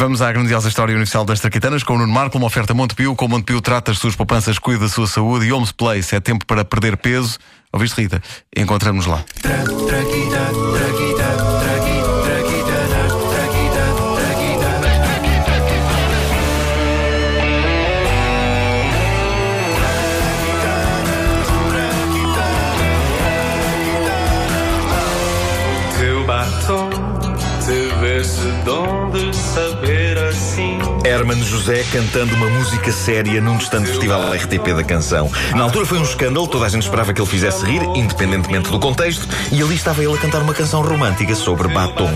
Vamos à grandiosa história universal das traquitanas com o Nuno Marco, uma oferta Montepio. Com Montepio trata as suas poupanças, cuida da sua saúde e Homes Place é tempo para perder peso. Ouviste, Rita? Encontramos lá. Teu batom te veste de saber assim. Herman José cantando uma música séria num distante festival RTP da canção. Na altura foi um escândalo, toda a gente esperava que ele fizesse rir, independentemente do contexto, e ali estava ele a cantar uma canção romântica sobre batom.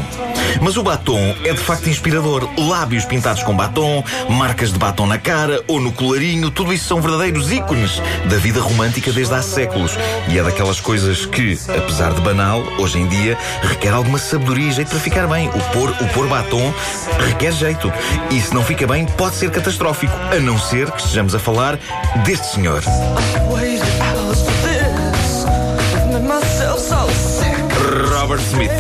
Mas o batom é de facto inspirador. Lábios pintados com batom, marcas de batom na cara ou no colarinho, tudo isso são verdadeiros ícones da vida romântica desde há séculos. E é daquelas coisas que, apesar de banal, hoje em dia requer alguma sabedoria e jeito para ficar bem. O pôr, o pôr batom requer jeito. E se não fica bem, pode ser catastrófico. A não ser que estejamos a falar deste senhor. Robert Smith.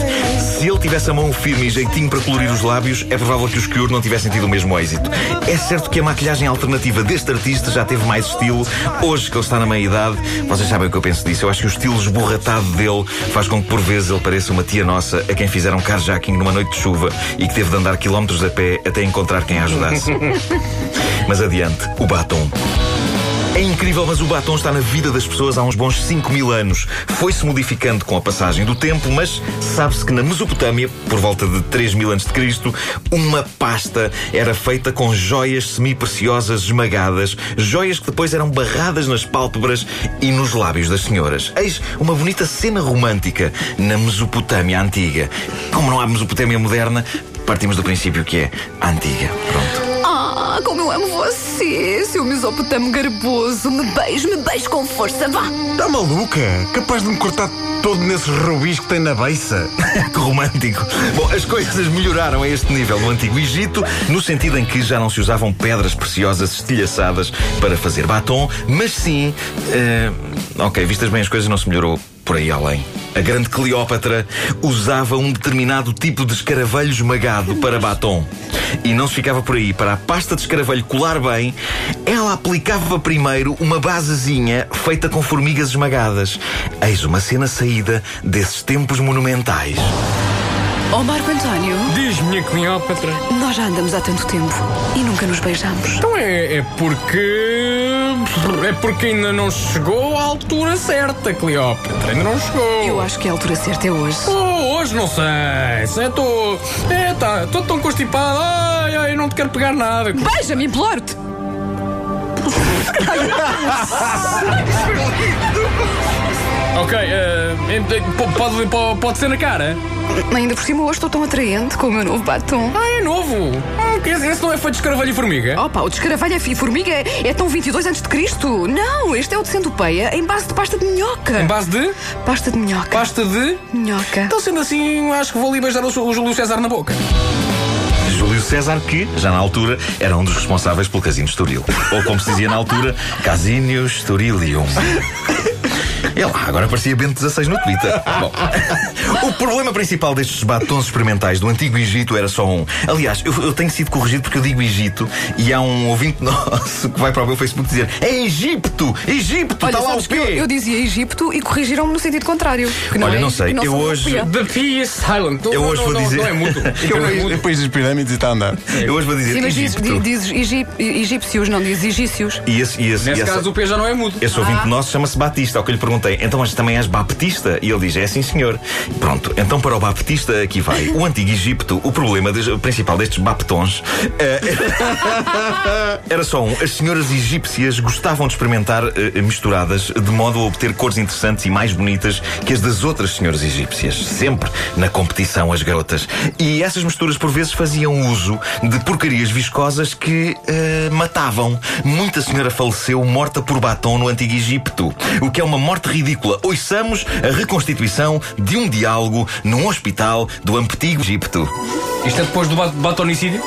Se ele tivesse a mão firme e jeitinho para colorir os lábios, é provável que os Cure não tivessem tido o mesmo êxito. É certo que a maquilhagem alternativa deste artista já teve mais estilo. Hoje que ele está na meia-idade, vocês sabem o que eu penso disso. Eu acho que o estilo esborratado dele faz com que por vezes ele pareça uma tia nossa a quem fizeram carjacking numa noite de chuva e que teve de andar quilómetros a pé até encontrar quem a ajudasse. Mas adiante, o batom. É incrível, mas o batom está na vida das pessoas há uns bons 5 mil anos. Foi-se modificando com a passagem do tempo, mas sabe-se que na Mesopotâmia, por volta de 3 mil anos de Cristo, uma pasta era feita com joias semi-preciosas esmagadas, joias que depois eram barradas nas pálpebras e nos lábios das senhoras. Eis uma bonita cena romântica na Mesopotâmia antiga. Como não há Mesopotâmia moderna, partimos do princípio que é antiga. Pronto. Ah, como eu amo você, seu mesopotamo garboso. Me beijo, me beijo com força, vá. Está maluca? Capaz de me cortar todo nesses rubis que tem na beiça? Que romântico. Bom, as coisas melhoraram a este nível no Antigo Egito, no sentido em que já não se usavam pedras preciosas estilhaçadas para fazer batom, mas sim. eh, ok, vistas bem as coisas, não se melhorou por aí além. A grande Cleópatra usava um determinado tipo de escaravelho esmagado para batom. E não se ficava por aí. Para a pasta de escaravelho colar bem, ela aplicava primeiro uma basezinha feita com formigas esmagadas. Eis uma cena saída desses tempos monumentais. Oh, Marco António, Diz, minha Cleópatra. nós já andamos há tanto tempo e nunca nos beijamos. Então é, é porque. É porque ainda não chegou à altura certa, Cleópatra. Ainda não chegou. Eu acho que a altura certa é hoje. Oh, hoje não sei. Se Estou. É, tá. Estou tão constipado. Ai, ai, não te quero pegar nada. Beija-me, imploro-te! Ok, po- pode, po- pode ser na cara? Ainda por cima hoje estou tão atraente com o meu novo batom. Ah, é novo. Hum, que esse esse não é feito de escaravelho e formiga? Opa, o descaravelho e formiga é, é tão 22 antes de Cristo. Não, este é o de centopeia em base de pasta de minhoca. Em base de Pasta de minhoca. pasta de. Minhoca. Então, sendo assim, acho que vou ali beijar o, o Júlio César na boca. Júlio César, que, já na altura, era um dos responsáveis pelo Casino Estoril. Ou, como se dizia na altura, Casino Estorilium. É lá, agora parecia Bento 16 no Twitter. Bom, o problema principal destes batons experimentais do Antigo Egito era só um. Aliás, eu, eu tenho sido corrigido porque eu digo Egito e há um ouvinte nosso que vai para o meu Facebook dizer é Egipto! Egipto! Está lá o que eu, eu dizia Egipto e corrigiram-me no sentido contrário. que Olha, é- não sei, que eu hoje-. The P is silent. Não, Eu não, hoje não, vou não, dizer- Não é mútuo. Eu Não é. Depois das pirâmides e está a andar. Eu hoje vou dizer Sim, mas diz, Egipto. diz, egip- egípcios, não diz egícios. E esse, e esse, Nesse e essa- caso, o P já não é mútuo. Esse ouvinte nosso chama-se Batista, ao que eu lhe perguntei, então mas também és baptista? E ele diz, é sim senhor. Pronto, então para o baptista aqui vai. O antigo Egito, o problema o principal destes baptons eh, era só um. As senhoras egípcias gostavam de experimentar eh, misturadas de modo a obter cores interessantes e mais bonitas que as das outras senhoras egípcias. Sempre na competição as garotas. E essas misturas por vezes faziam uso de porcarias viscosas que eh, matavam. Muita senhora faleceu morta por batom no Antigo Egito. O que é uma morte ridícula. Ouçamos a reconstituição de um diálogo num hospital do Antigo Egito. Isto é depois do ba- batonicídio?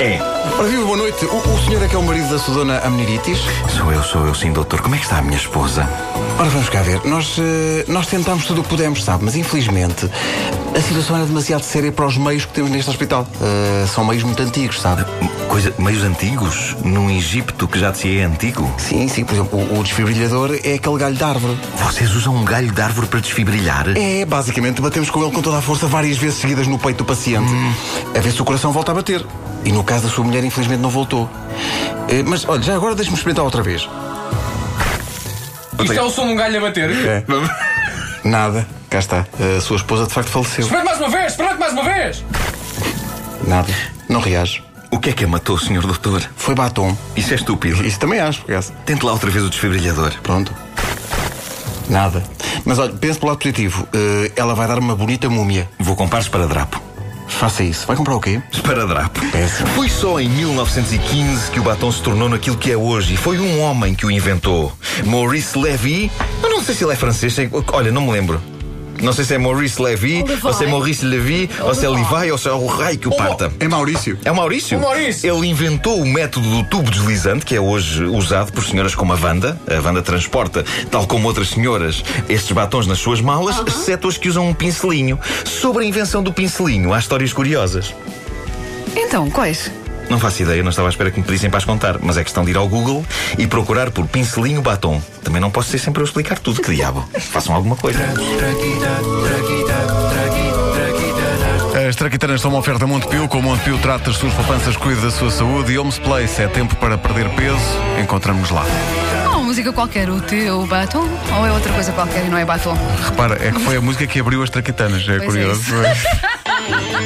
É. Ora, viva, boa noite. O, o senhor é que é o marido da sua dona Amneritis? Sou eu, sou eu sim, doutor. Como é que está a minha esposa? Ora, vamos cá ver. Nós, eh, nós tentámos tudo o que pudemos, sabe? Mas infelizmente a situação era demasiado séria para os meios que temos neste hospital. Eh, são meios muito antigos, sabe? Coisa, meios antigos? Num Egito que já de si é antigo? Sim, sim. Por exemplo, o, o desfibrilhador é aquele galho de árvore. Vocês usam um galho de árvore para desfibrilhar? É, basicamente, batemos com ele com toda a força várias vezes seguidas no peito do paciente, a ver se o coração volta a bater. E no caso da sua mulher, infelizmente, não voltou. Eh, mas, olha, já agora deixe-me experimentar outra vez. Isto é o som de um galho a bater? É. Nada. Cá está. A sua esposa, de facto, faleceu. Espera mais uma vez, espera mais uma vez! Nada. Não reage. O que é que a matou, senhor doutor? Foi batom. Isso é estúpido. Isso também acho, por acaso. Tente lá outra vez o desfibrilhador. Pronto. Nada. Mas olha, pense pelo lado positivo. Eh, ela vai dar uma bonita múmia. Vou comprar esparadrapo. Faça isso. Vai comprar o quê? Esparadrapo. Péssimo. Foi só em 1915 que o batom se tornou naquilo que é hoje. E foi um homem que o inventou. Maurice Levy. Eu não sei se ele é francês. Olha, não me lembro. Não sei se é Maurice Levy, Levi. ou se é Maurice Levy, ou se é Levi, ou se é o raio que o parta. É Maurício. É o Maurício. O Maurício. Ele inventou o método do tubo deslizante, que é hoje usado por senhoras como a Wanda. A Wanda transporta, tal como outras senhoras, estes batons nas suas malas, exceto as que usam um pincelinho. Sobre a invenção do pincelinho, há histórias curiosas. Então, quais? Não faço ideia, não estava à espera que me pedissem para as contar, mas é questão de ir ao Google e procurar por pincelinho batom. Também não posso ser sempre eu a explicar tudo, que diabo. Façam alguma coisa. As traquitanas são uma oferta Montepio. Com o Montepio trata as suas poupanças, cuida da sua saúde. E Homes Place é tempo para perder peso. Encontramos lá. Uma música qualquer, o teu batom? Ou é outra coisa qualquer e não é batom? Repara, é que foi a música que abriu as traquitanas. É Pois é curioso. isso.